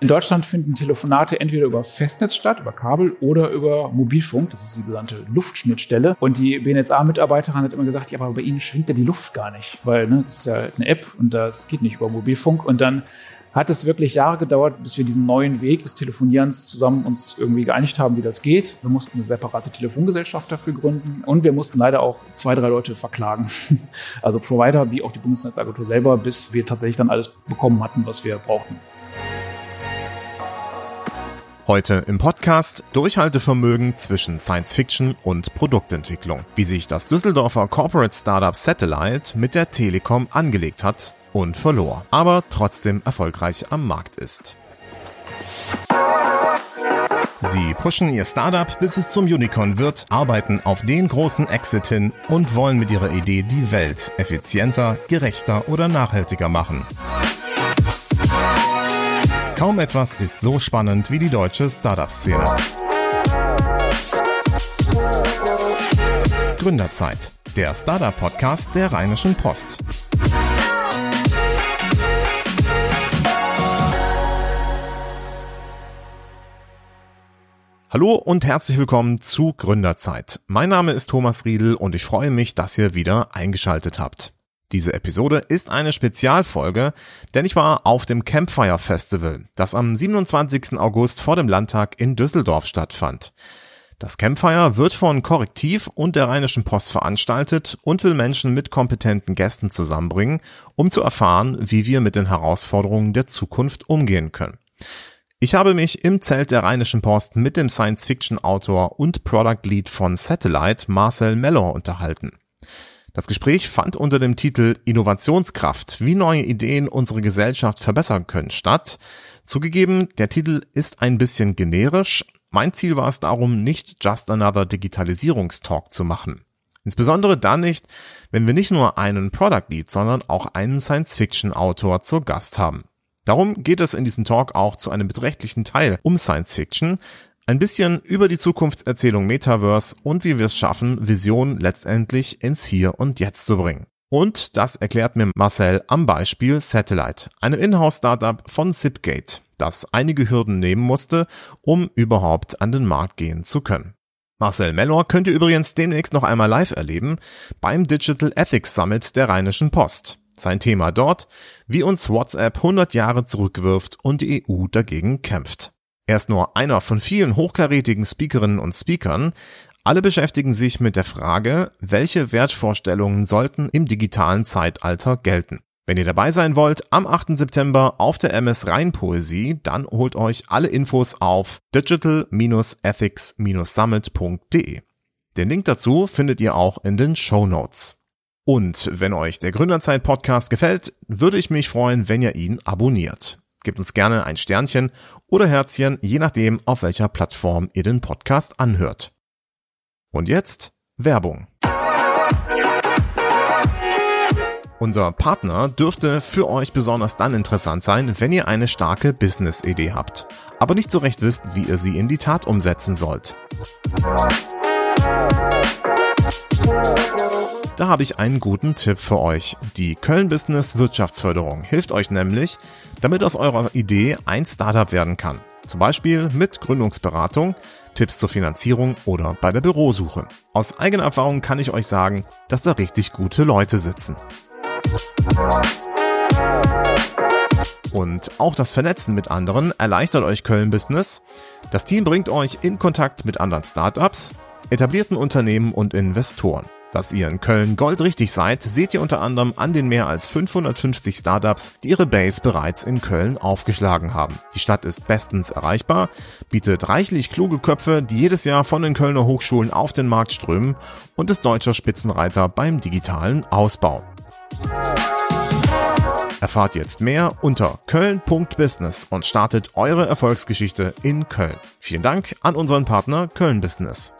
In Deutschland finden Telefonate entweder über Festnetz statt, über Kabel oder über Mobilfunk. Das ist die sogenannte Luftschnittstelle. Und die BNSA-Mitarbeiterin hat immer gesagt, ja, aber bei Ihnen schwingt ja die Luft gar nicht, weil ne, das ist ja eine App und das geht nicht über Mobilfunk. Und dann hat es wirklich Jahre gedauert, bis wir diesen neuen Weg des Telefonierens zusammen uns irgendwie geeinigt haben, wie das geht. Wir mussten eine separate Telefongesellschaft dafür gründen und wir mussten leider auch zwei, drei Leute verklagen. Also Provider wie auch die Bundesnetzagentur selber, bis wir tatsächlich dann alles bekommen hatten, was wir brauchten. Heute im Podcast Durchhaltevermögen zwischen Science Fiction und Produktentwicklung. Wie sich das Düsseldorfer Corporate Startup Satellite mit der Telekom angelegt hat und verlor, aber trotzdem erfolgreich am Markt ist. Sie pushen ihr Startup, bis es zum Unicorn wird, arbeiten auf den großen Exit hin und wollen mit ihrer Idee die Welt effizienter, gerechter oder nachhaltiger machen. Kaum etwas ist so spannend wie die deutsche Startup-Szene. Gründerzeit, der Startup-Podcast der Rheinischen Post. Hallo und herzlich willkommen zu Gründerzeit. Mein Name ist Thomas Riedel und ich freue mich, dass ihr wieder eingeschaltet habt. Diese Episode ist eine Spezialfolge, denn ich war auf dem Campfire Festival, das am 27. August vor dem Landtag in Düsseldorf stattfand. Das Campfire wird von Korrektiv und der Rheinischen Post veranstaltet und will Menschen mit kompetenten Gästen zusammenbringen, um zu erfahren, wie wir mit den Herausforderungen der Zukunft umgehen können. Ich habe mich im Zelt der Rheinischen Post mit dem Science-Fiction-Autor und Product Lead von Satellite, Marcel Mellor, unterhalten. Das Gespräch fand unter dem Titel Innovationskraft, wie neue Ideen unsere Gesellschaft verbessern können, statt. Zugegeben, der Titel ist ein bisschen generisch. Mein Ziel war es darum, nicht just another Digitalisierungstalk zu machen. Insbesondere dann nicht, wenn wir nicht nur einen Product Lead, sondern auch einen Science-Fiction-Autor zur Gast haben. Darum geht es in diesem Talk auch zu einem beträchtlichen Teil um Science Fiction, ein bisschen über die Zukunftserzählung Metaverse und wie wir es schaffen, Vision letztendlich ins Hier und Jetzt zu bringen. Und das erklärt mir Marcel am Beispiel Satellite, einem Inhouse-Startup von Zipgate, das einige Hürden nehmen musste, um überhaupt an den Markt gehen zu können. Marcel Mellor könnt ihr übrigens demnächst noch einmal live erleben beim Digital Ethics Summit der Rheinischen Post. Sein Thema dort, wie uns WhatsApp 100 Jahre zurückwirft und die EU dagegen kämpft. Er ist nur einer von vielen hochkarätigen Speakerinnen und Speakern. Alle beschäftigen sich mit der Frage, welche Wertvorstellungen sollten im digitalen Zeitalter gelten. Wenn ihr dabei sein wollt, am 8. September auf der MS Rheinpoesie, dann holt euch alle Infos auf digital-ethics-summit.de. Den Link dazu findet ihr auch in den Show Notes. Und wenn euch der Gründerzeit Podcast gefällt, würde ich mich freuen, wenn ihr ihn abonniert. Gebt uns gerne ein Sternchen oder Herzchen, je nachdem, auf welcher Plattform ihr den Podcast anhört. Und jetzt Werbung. Unser Partner dürfte für euch besonders dann interessant sein, wenn ihr eine starke Business-Idee habt, aber nicht so recht wisst, wie ihr sie in die Tat umsetzen sollt. Da habe ich einen guten Tipp für euch. Die Köln Business Wirtschaftsförderung hilft euch nämlich, damit aus eurer Idee ein Startup werden kann. Zum Beispiel mit Gründungsberatung, Tipps zur Finanzierung oder bei der Bürosuche. Aus eigener Erfahrung kann ich euch sagen, dass da richtig gute Leute sitzen. Und auch das Vernetzen mit anderen erleichtert euch Köln Business. Das Team bringt euch in Kontakt mit anderen Startups, etablierten Unternehmen und Investoren. Dass ihr in Köln goldrichtig seid, seht ihr unter anderem an den mehr als 550 Startups, die ihre Base bereits in Köln aufgeschlagen haben. Die Stadt ist bestens erreichbar, bietet reichlich kluge Köpfe, die jedes Jahr von den Kölner Hochschulen auf den Markt strömen und ist deutscher Spitzenreiter beim digitalen Ausbau. Erfahrt jetzt mehr unter köln.business und startet eure Erfolgsgeschichte in Köln. Vielen Dank an unseren Partner Köln Business.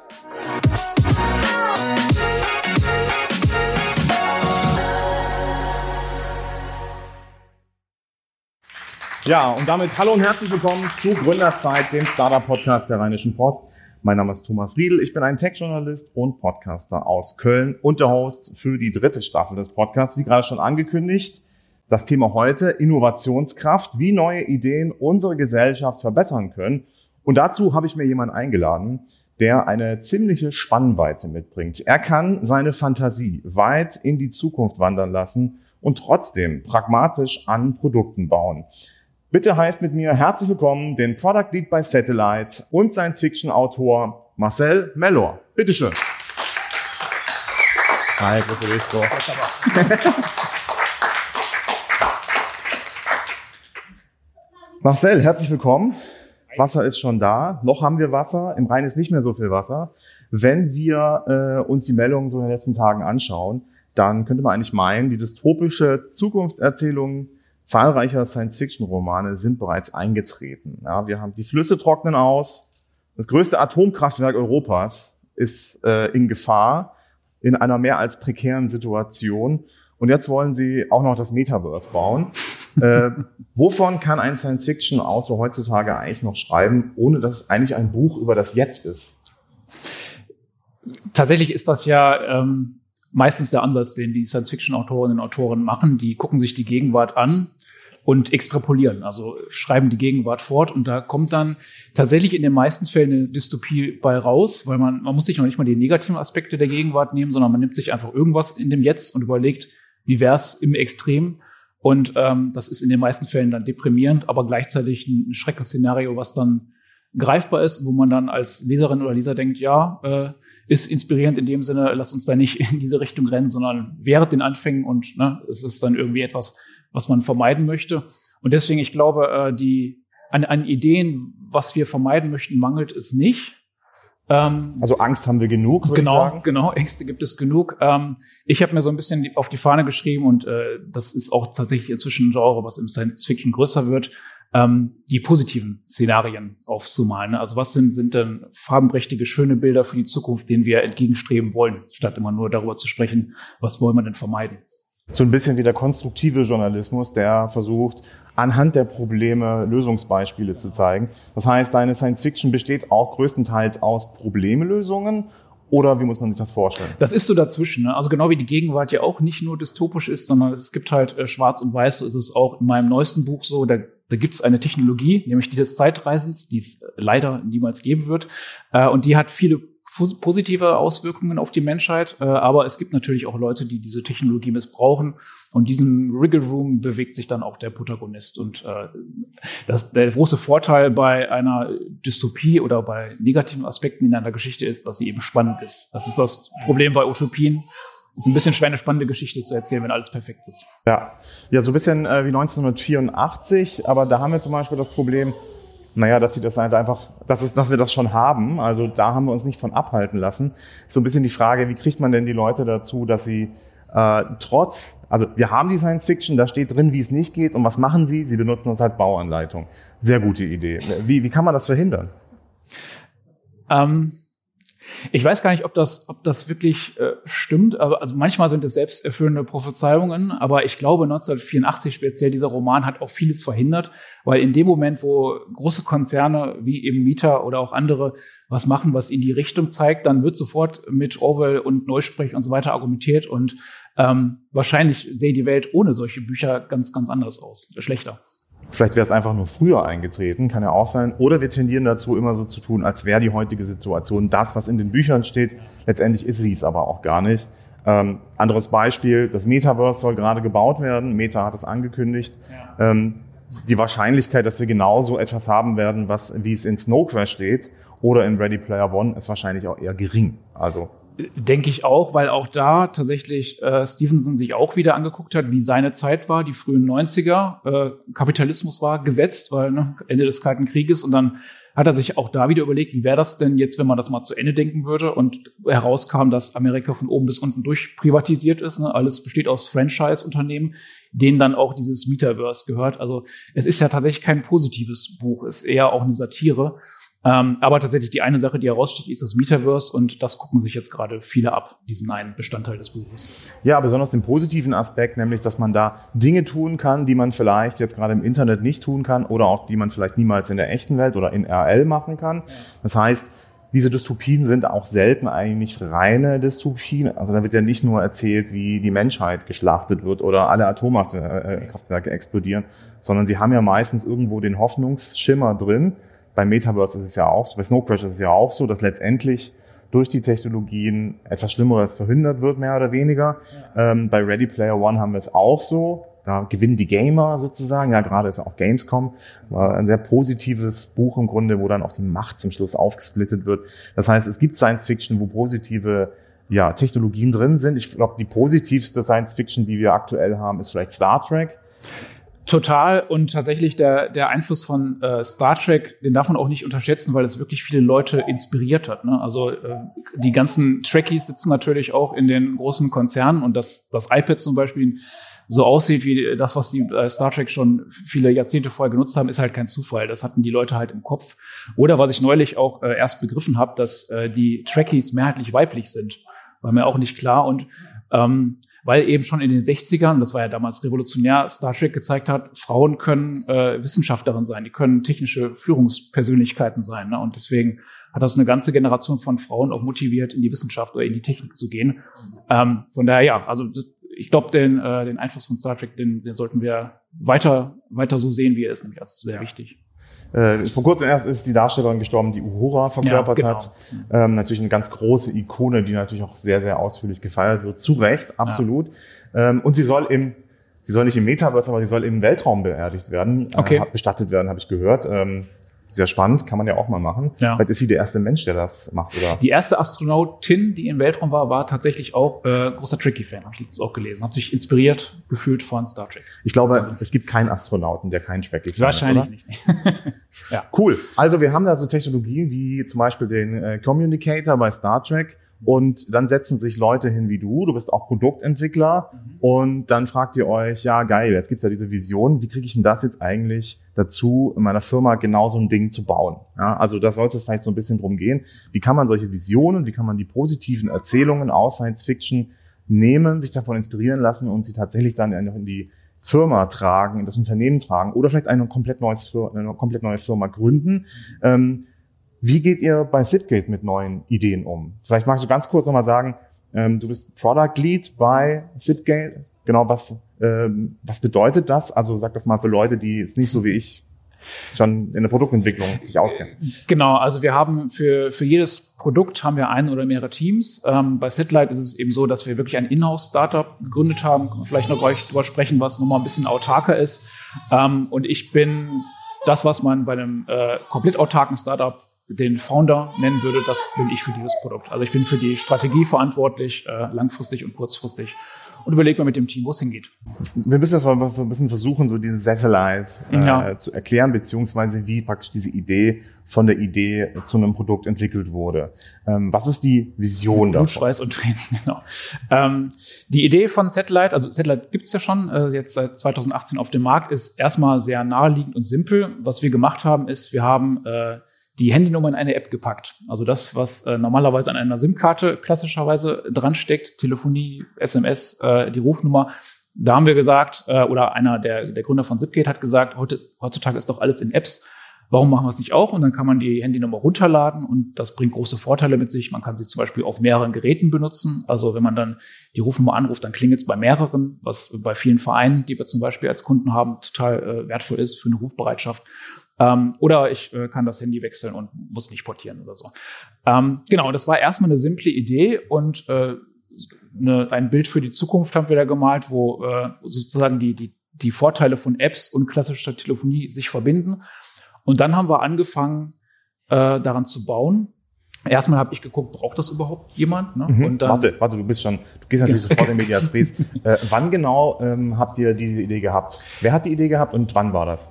Ja, und damit hallo und herzlich willkommen zu Gründerzeit, dem Startup-Podcast der Rheinischen Post. Mein Name ist Thomas Riedel, ich bin ein Tech-Journalist und Podcaster aus Köln und der Host für die dritte Staffel des Podcasts, wie gerade schon angekündigt. Das Thema heute Innovationskraft, wie neue Ideen unsere Gesellschaft verbessern können. Und dazu habe ich mir jemanden eingeladen, der eine ziemliche Spannweite mitbringt. Er kann seine Fantasie weit in die Zukunft wandern lassen und trotzdem pragmatisch an Produkten bauen. Bitte heißt mit mir herzlich willkommen den Product Lead by Satellite und Science-Fiction-Autor Marcel Mellor. Bitteschön. Hi, grüße dich. So. Marcel, herzlich willkommen. Wasser ist schon da. Noch haben wir Wasser. Im Rhein ist nicht mehr so viel Wasser. Wenn wir äh, uns die Meldungen so in den letzten Tagen anschauen, dann könnte man eigentlich meinen, die dystopische Zukunftserzählung zahlreicher Science-Fiction-Romane sind bereits eingetreten. Ja, wir haben die Flüsse trocknen aus. Das größte Atomkraftwerk Europas ist äh, in Gefahr in einer mehr als prekären Situation. Und jetzt wollen sie auch noch das Metaverse bauen. äh, wovon kann ein Science-Fiction-Autor heutzutage eigentlich noch schreiben, ohne dass es eigentlich ein Buch über das Jetzt ist? Tatsächlich ist das ja ähm, meistens der Ansatz, den die Science-Fiction-Autorinnen und Autoren machen. Die gucken sich die Gegenwart an und extrapolieren, also schreiben die Gegenwart fort. Und da kommt dann tatsächlich in den meisten Fällen eine Dystopie bei raus, weil man, man muss sich noch nicht mal die negativen Aspekte der Gegenwart nehmen, sondern man nimmt sich einfach irgendwas in dem Jetzt und überlegt, wie wär's im Extrem. Und ähm, das ist in den meisten Fällen dann deprimierend, aber gleichzeitig ein Schreckensszenario, was dann greifbar ist, wo man dann als Leserin oder Leser denkt, ja, äh, ist inspirierend in dem Sinne, lass uns da nicht in diese Richtung rennen, sondern während den Anfängen und ne, es ist dann irgendwie etwas, was man vermeiden möchte. Und deswegen, ich glaube, äh, die an, an Ideen, was wir vermeiden möchten, mangelt es nicht. Ähm, also Angst haben wir genug, würde genau, ich sagen. Genau, Ängste gibt es genug. Ähm, ich habe mir so ein bisschen auf die Fahne geschrieben und äh, das ist auch tatsächlich inzwischen ein Genre, was im Science Fiction größer wird, ähm, die positiven Szenarien aufzumalen. Also was sind, sind denn farbenprächtige, schöne Bilder für die Zukunft, denen wir entgegenstreben wollen, statt immer nur darüber zu sprechen, was wollen wir denn vermeiden. So ein bisschen wie der konstruktive Journalismus, der versucht, anhand der Probleme Lösungsbeispiele zu zeigen. Das heißt, deine Science Fiction besteht auch größtenteils aus Problemlösungen oder wie muss man sich das vorstellen? Das ist so dazwischen. Ne? Also genau wie die Gegenwart ja auch nicht nur dystopisch ist, sondern es gibt halt äh, Schwarz und Weiß. So ist es auch in meinem neuesten Buch so. Da, da gibt es eine Technologie, nämlich die des Zeitreisens, die es äh, leider niemals geben wird. Äh, und die hat viele positive Auswirkungen auf die Menschheit, äh, aber es gibt natürlich auch Leute, die diese Technologie missbrauchen und diesem Wriggle Room bewegt sich dann auch der Protagonist und äh, das, der große Vorteil bei einer Dystopie oder bei negativen Aspekten in einer Geschichte ist, dass sie eben spannend ist. Das ist das Problem bei Utopien. Es ist ein bisschen schwer, eine spannende Geschichte zu erzählen, wenn alles perfekt ist. Ja, ja so ein bisschen äh, wie 1984, aber da haben wir zum Beispiel das Problem, naja, dass sie das halt einfach, dass, es, dass wir das schon haben. Also da haben wir uns nicht von abhalten lassen. So ein bisschen die Frage, wie kriegt man denn die Leute dazu, dass sie äh, trotz, also wir haben die Science Fiction, da steht drin, wie es nicht geht. Und was machen sie? Sie benutzen das als Bauanleitung. Sehr gute Idee. Wie, wie kann man das verhindern? Ähm ich weiß gar nicht, ob das, ob das wirklich äh, stimmt. Aber, also manchmal sind es selbsterfüllende Prophezeiungen, aber ich glaube 1984 speziell dieser Roman hat auch vieles verhindert, weil in dem Moment, wo große Konzerne wie eben Mieter oder auch andere was machen, was in die Richtung zeigt, dann wird sofort mit Orwell und Neusprech und so weiter argumentiert und ähm, wahrscheinlich sähe die Welt ohne solche Bücher ganz, ganz anders aus, schlechter. Vielleicht wäre es einfach nur früher eingetreten, kann ja auch sein. Oder wir tendieren dazu, immer so zu tun, als wäre die heutige Situation das, was in den Büchern steht. Letztendlich ist sie es aber auch gar nicht. Ähm, anderes Beispiel, das Metaverse soll gerade gebaut werden. Meta hat es angekündigt. Ja. Ähm, die Wahrscheinlichkeit, dass wir genauso etwas haben werden, was, wie es in Snow Crash steht oder in Ready Player One, ist wahrscheinlich auch eher gering. Also Denke ich auch, weil auch da tatsächlich äh, Stevenson sich auch wieder angeguckt hat, wie seine Zeit war, die frühen 90er. Äh, Kapitalismus war gesetzt, weil ne, Ende des Kalten Krieges und dann hat er sich auch da wieder überlegt, wie wäre das denn jetzt, wenn man das mal zu Ende denken würde und herauskam, dass Amerika von oben bis unten durch privatisiert ist. Ne? Alles besteht aus Franchise-Unternehmen, denen dann auch dieses Metaverse gehört. Also es ist ja tatsächlich kein positives Buch, es ist eher auch eine Satire. Ähm, aber tatsächlich die eine Sache, die heraussticht, ist das Metaverse und das gucken sich jetzt gerade viele ab, diesen einen Bestandteil des Buches. Ja, besonders den positiven Aspekt, nämlich, dass man da Dinge tun kann, die man vielleicht jetzt gerade im Internet nicht tun kann oder auch die man vielleicht niemals in der echten Welt oder in RL machen kann. Das heißt, diese Dystopien sind auch selten eigentlich reine Dystopien. Also da wird ja nicht nur erzählt, wie die Menschheit geschlachtet wird oder alle Atomkraftwerke explodieren, sondern sie haben ja meistens irgendwo den Hoffnungsschimmer drin. Bei Metaverse ist es ja auch so, bei Snow Crash ist es ja auch so, dass letztendlich durch die Technologien etwas Schlimmeres verhindert wird, mehr oder weniger. Ja. Ähm, bei Ready Player One haben wir es auch so. Da gewinnen die Gamer sozusagen. Ja, gerade ist auch Gamescom. War ein sehr positives Buch im Grunde, wo dann auch die Macht zum Schluss aufgesplittet wird. Das heißt, es gibt Science Fiction, wo positive ja, Technologien drin sind. Ich glaube, die positivste Science Fiction, die wir aktuell haben, ist vielleicht Star Trek. Total und tatsächlich der, der Einfluss von äh, Star Trek, den darf man auch nicht unterschätzen, weil es wirklich viele Leute inspiriert hat. Ne? Also äh, die ganzen Trekkies sitzen natürlich auch in den großen Konzernen und das, das iPad zum Beispiel so aussieht wie das, was die äh, Star Trek schon viele Jahrzehnte vorher genutzt haben, ist halt kein Zufall. Das hatten die Leute halt im Kopf. Oder was ich neulich auch äh, erst begriffen habe, dass äh, die Trekkies mehrheitlich weiblich sind. War mir auch nicht klar. Und ähm, weil eben schon in den 60ern, das war ja damals revolutionär, Star Trek gezeigt hat, Frauen können äh, Wissenschaftlerinnen sein, die können technische Führungspersönlichkeiten sein. Ne? Und deswegen hat das eine ganze Generation von Frauen auch motiviert, in die Wissenschaft oder in die Technik zu gehen. Ähm, von daher, ja, also ich glaube, den, äh, den Einfluss von Star Trek, den, den sollten wir weiter, weiter so sehen, wie er ist, nämlich als sehr ja. wichtig. Äh, vor kurzem erst ist die Darstellerin gestorben, die Uhura verkörpert ja, genau. hat. Ähm, natürlich eine ganz große Ikone, die natürlich auch sehr, sehr ausführlich gefeiert wird. Zu Recht, absolut. Ja. Ähm, und sie soll im, sie soll nicht im Metaverse, aber sie soll im Weltraum beerdigt werden, okay. äh, bestattet werden, habe ich gehört. Ähm, sehr spannend, kann man ja auch mal machen. Ja. Vielleicht ist sie der erste Mensch, der das macht, oder? Die erste Astronautin, die im Weltraum war, war tatsächlich auch äh, großer Tricky-Fan, habe ich jetzt auch gelesen. Hat sich inspiriert gefühlt von Star Trek. Ich glaube, also. es gibt keinen Astronauten, der kein Tricky-Fan ist. Wahrscheinlich nicht. ja. Cool. Also wir haben da so Technologien wie zum Beispiel den äh, Communicator bei Star Trek und dann setzen sich Leute hin wie du, du bist auch Produktentwickler mhm. und dann fragt ihr euch, ja geil, jetzt gibt's ja diese Vision, wie kriege ich denn das jetzt eigentlich dazu, in meiner Firma genau so ein Ding zu bauen? Ja, also da soll es vielleicht so ein bisschen drum gehen, wie kann man solche Visionen, wie kann man die positiven Erzählungen aus Science Fiction nehmen, sich davon inspirieren lassen und sie tatsächlich dann in die Firma tragen, in das Unternehmen tragen oder vielleicht eine komplett, neues, eine komplett neue Firma gründen. Ähm, wie geht ihr bei Zipgate mit neuen Ideen um? Vielleicht magst du ganz kurz nochmal sagen, ähm, du bist Product Lead bei Zipgate. Genau, was, ähm, was bedeutet das? Also sag das mal für Leute, die jetzt nicht so wie ich schon in der Produktentwicklung sich auskennen. Genau, also wir haben für, für jedes Produkt haben wir ein oder mehrere Teams. Ähm, bei Satellite ist es eben so, dass wir wirklich ein Inhouse-Startup gegründet haben. Vielleicht noch gleich drüber sprechen, was nochmal ein bisschen autarker ist. Ähm, und ich bin das, was man bei einem äh, komplett autarken Startup den Founder nennen würde, das bin ich für dieses Produkt. Also ich bin für die Strategie verantwortlich, äh, langfristig und kurzfristig und überlege mal mit dem Team, wo es hingeht. Wir müssen das mal ein bisschen versuchen, so diesen Satellite äh, ja. zu erklären, beziehungsweise wie praktisch diese Idee von der Idee zu einem Produkt entwickelt wurde. Ähm, was ist die Vision davon? Schweiß und Tränen, genau. Ähm, die Idee von Satellite, also Satellite gibt's ja schon äh, jetzt seit 2018 auf dem Markt, ist erstmal sehr naheliegend und simpel. Was wir gemacht haben, ist, wir haben äh, die Handynummer in eine App gepackt. Also das, was äh, normalerweise an einer SIM-Karte klassischerweise dran steckt, Telefonie, SMS, äh, die Rufnummer. Da haben wir gesagt, äh, oder einer der, der Gründer von Zipgate hat gesagt, heute, heutzutage ist doch alles in Apps. Warum machen wir es nicht auch? Und dann kann man die Handynummer runterladen und das bringt große Vorteile mit sich. Man kann sie zum Beispiel auf mehreren Geräten benutzen. Also wenn man dann die Rufnummer anruft, dann klingelt es bei mehreren, was bei vielen Vereinen, die wir zum Beispiel als Kunden haben, total äh, wertvoll ist für eine Rufbereitschaft. Ähm, oder ich äh, kann das Handy wechseln und muss nicht portieren oder so. Ähm, genau, das war erstmal eine simple Idee und äh, eine, ein Bild für die Zukunft haben wir da gemalt, wo äh, sozusagen die, die, die Vorteile von Apps und klassischer Telefonie sich verbinden. Und dann haben wir angefangen, äh, daran zu bauen. Erstmal habe ich geguckt, braucht das überhaupt jemand? Ne? Mhm. Dann, warte, warte, du bist schon, du gehst natürlich sofort in Medias Res. äh, wann genau ähm, habt ihr diese Idee gehabt? Wer hat die Idee gehabt und wann war das?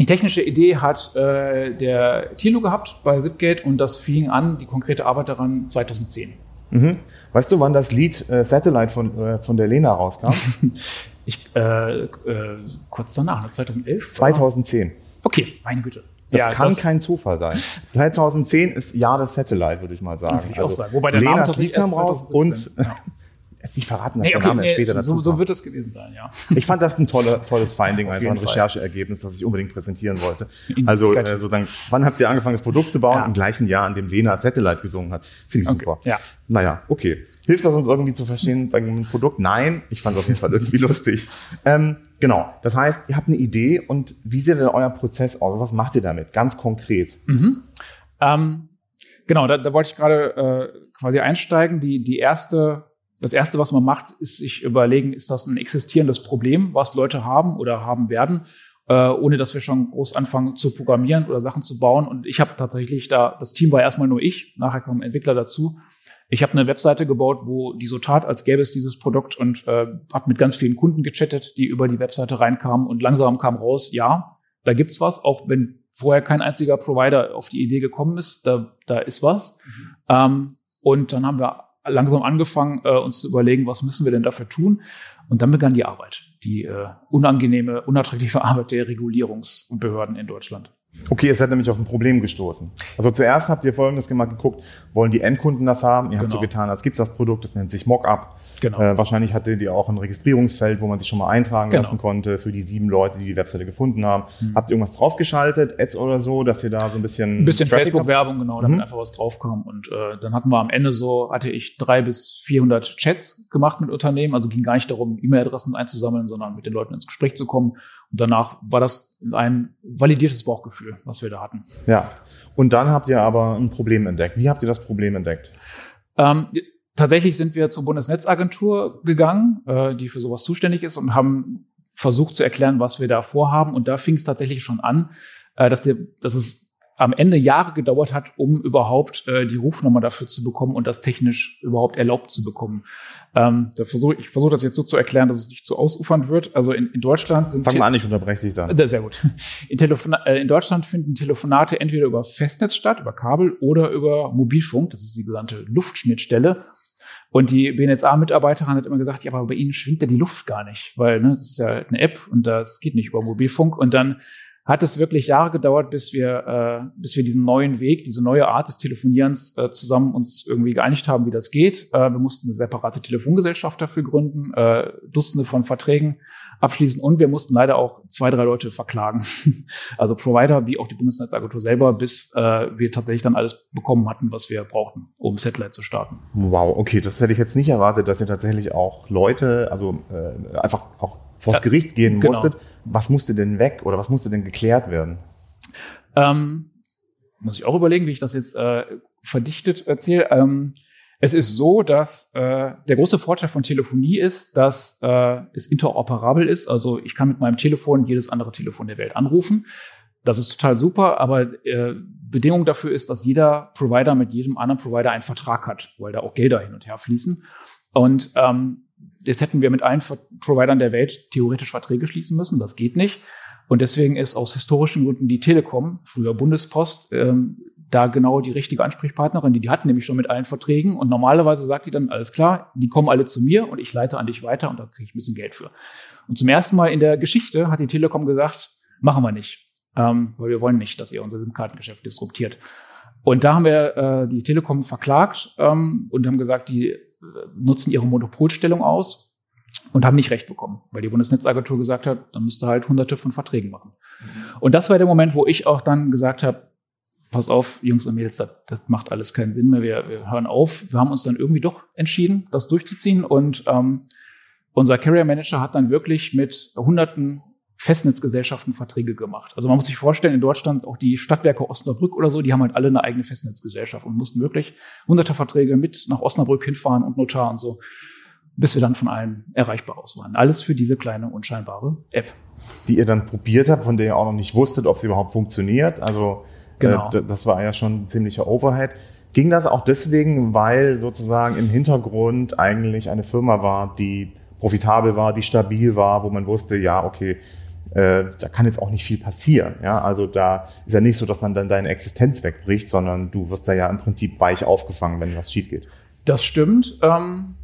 Die technische Idee hat äh, der Thilo gehabt bei Zipgate und das fing an, die konkrete Arbeit daran 2010. Mhm. Weißt du, wann das Lied äh, Satellite von, äh, von der Lena rauskam? ich, äh, äh, kurz danach, 2011? Ne? 2010. Okay, meine Güte. Das ja, kann das kein Zufall sein. 2010 ist Jahr des Satellite, würde ich mal sagen. Würde ich also, auch sagen. Wobei der Lenas Lied kam raus und ja. Jetzt nicht verraten, dass Nee, der okay, Name nee, später so, dazu so kommt. wird es gewesen sein, ja. Ich fand das ein tolle, tolles Finding, Auf einfach ein Fall. Rechercheergebnis, das ich unbedingt präsentieren wollte. Indikativ. Also äh, sozusagen, wann habt ihr angefangen, das Produkt zu bauen? Ja. Im gleichen Jahr, in dem Lena Satellite gesungen hat. Finde ich Okay, super. ja. Naja, okay. Hilft das uns irgendwie zu verstehen bei einem Produkt? Nein, ich fand es auf jeden Fall irgendwie lustig. Ähm, genau, das heißt, ihr habt eine Idee und wie sieht denn euer Prozess aus? Was macht ihr damit? Ganz konkret. Ähm, genau, da, da wollte ich gerade äh, quasi einsteigen. Die, die erste, das erste, was man macht, ist sich überlegen, ist das ein existierendes Problem, was Leute haben oder haben werden, äh, ohne dass wir schon groß anfangen zu programmieren oder Sachen zu bauen. Und ich habe tatsächlich da, das Team war erstmal nur ich, nachher kommen Entwickler dazu. Ich habe eine Webseite gebaut, wo die so tat, als gäbe es dieses Produkt und äh, habe mit ganz vielen Kunden gechattet, die über die Webseite reinkamen und langsam kam raus, ja, da gibt's was, auch wenn vorher kein einziger Provider auf die Idee gekommen ist, da, da ist was. Ähm, und dann haben wir langsam angefangen, äh, uns zu überlegen, was müssen wir denn dafür tun? Und dann begann die Arbeit, die äh, unangenehme, unattraktive Arbeit der Regulierungsbehörden in Deutschland. Okay, ihr seid nämlich auf ein Problem gestoßen. Also zuerst habt ihr Folgendes gemacht, geguckt, wollen die Endkunden das haben? Ihr habt so Genau. getan, als gibt's das Produkt, das nennt sich Mockup. Genau. Äh, wahrscheinlich hattet ihr auch ein Registrierungsfeld, wo man sich schon mal eintragen Genau. lassen konnte für die sieben Leute, die die Webseite gefunden haben. Habt ihr irgendwas draufgeschaltet, Ads oder so, dass ihr da so ein bisschen Ein bisschen? Facebook-Werbung, genau, damit Mhm. einfach was draufkam. Und äh, dann hatten wir am Ende so, hatte ich drei bis 400 Chats gemacht mit Unternehmen. Also ging gar nicht darum, E-Mail-Adressen einzusammeln, sondern mit den Leuten ins Gespräch zu kommen. Und danach war das ein validiertes Bauchgefühl, was wir da hatten. Ja. Und dann habt ihr aber ein Problem entdeckt. Wie habt ihr das Problem entdeckt? Ähm, tatsächlich sind wir zur Bundesnetzagentur gegangen, äh, die für sowas zuständig ist und haben versucht zu erklären, was wir da vorhaben. Und da fing es tatsächlich schon an, äh, dass, der, dass es am Ende Jahre gedauert hat, um überhaupt äh, die Rufnummer dafür zu bekommen und das technisch überhaupt erlaubt zu bekommen. Ähm, da versuch, ich versuche das jetzt so zu erklären, dass es nicht zu ausufernd wird. Also in, in Deutschland sind Fang mal an, ich unterbreche dich dann. äh, Sehr gut. In, Telefon äh, in Deutschland finden Telefonate entweder über Festnetz statt, über Kabel oder über Mobilfunk. Das ist die genannte Luftschnittstelle. Und die BNSA-Mitarbeiterin hat immer gesagt, ja, aber bei Ihnen schwingt ja die Luft gar nicht, weil ne, das ist ja eine App und das geht nicht über Mobilfunk. Und dann hat es wirklich Jahre gedauert, bis wir, äh, bis wir diesen neuen Weg, diese neue Art des Telefonierens äh, zusammen uns irgendwie geeinigt haben, wie das geht. Äh, wir mussten eine separate Telefongesellschaft dafür gründen, äh, Dutzende von Verträgen abschließen und wir mussten leider auch zwei, drei Leute verklagen. also Provider wie auch die Bundesnetzagentur selber, bis äh, wir tatsächlich dann alles bekommen hatten, was wir brauchten, um Satellite zu starten. Wow, okay, das hätte ich jetzt nicht erwartet, dass ihr tatsächlich auch Leute, also äh, einfach auch vors Gericht gehen genau. musstet. Was musste denn weg oder was musste denn geklärt werden? Ähm, muss ich auch überlegen, wie ich das jetzt äh, verdichtet erzähle. Ähm, es ist so, dass äh, der große Vorteil von Telefonie ist, dass äh, es interoperabel ist. Also ich kann mit meinem Telefon jedes andere Telefon der Welt anrufen. Das ist total super, aber äh, Bedingung dafür ist, dass jeder Provider mit jedem anderen Provider einen Vertrag hat, weil da auch Gelder hin und her fließen. Und ähm, jetzt hätten wir mit allen Providern der Welt theoretisch Verträge schließen müssen. Das geht nicht. Und deswegen ist aus historischen Gründen die Telekom, früher Bundespost, ähm, da genau die richtige Ansprechpartnerin. Die, die hatten nämlich schon mit allen Verträgen und normalerweise sagt die dann, alles klar, die kommen alle zu mir und ich leite an dich weiter und da kriege ich ein bisschen Geld für. Und zum ersten Mal in der Geschichte hat die Telekom gesagt, machen wir nicht, ähm, weil wir wollen nicht, dass ihr unser SIM-Kartengeschäft disruptiert. Und da haben wir äh, die Telekom verklagt ähm, und haben gesagt, die nutzen ihre Monopolstellung aus und haben nicht recht bekommen, weil die Bundesnetzagentur gesagt hat, dann müsste halt hunderte von Verträgen machen. Und das war der Moment, wo ich auch dann gesagt habe, pass auf, Jungs und Mädels, das, das macht alles keinen Sinn mehr, wir, wir hören auf. Wir haben uns dann irgendwie doch entschieden, das durchzuziehen und ähm, unser Carrier Manager hat dann wirklich mit hunderten Festnetzgesellschaften Verträge gemacht. Also man muss sich vorstellen, in Deutschland auch die Stadtwerke Osnabrück oder so, die haben halt alle eine eigene Festnetzgesellschaft und mussten wirklich hunderte Verträge mit nach Osnabrück hinfahren und Notar und so, bis wir dann von allen erreichbar aus waren. Alles für diese kleine, unscheinbare App. Die ihr dann probiert habt, von der ihr auch noch nicht wusstet, ob sie überhaupt funktioniert. Also Genau. äh, das war ja schon ein ziemlicher Overhead. Ging das auch deswegen, weil sozusagen im Hintergrund eigentlich eine Firma war, die profitabel war, die stabil war, wo man wusste, ja, okay, äh, da kann jetzt auch nicht viel passieren. Ja, also da ist ja nicht so, dass man dann deine Existenz wegbricht, sondern du wirst da ja im Prinzip weich aufgefangen, wenn was schief geht. Das stimmt. Ähm,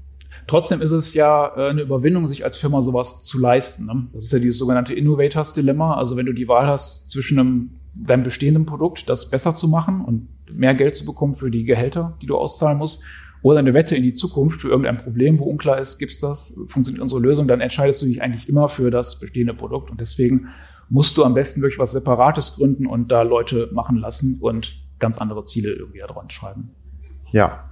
trotzdem ist es ja äh, eine Überwindung, sich als Firma sowas zu leisten. Ne? Das ist ja dieses sogenannte Innovators Dilemma. Also wenn du die Wahl hast zwischen einem, deinem bestehenden Produkt, das besser zu machen und mehr Geld zu bekommen für die Gehälter, die du auszahlen musst, oder eine Wette in die Zukunft für irgendein Problem, wo unklar ist, gibt's das, funktioniert unsere Lösung, dann entscheidest du dich eigentlich immer für das bestehende Produkt. Und deswegen musst du am besten wirklich was Separates gründen und da Leute machen lassen und ganz andere Ziele irgendwie dran schreiben. Ja.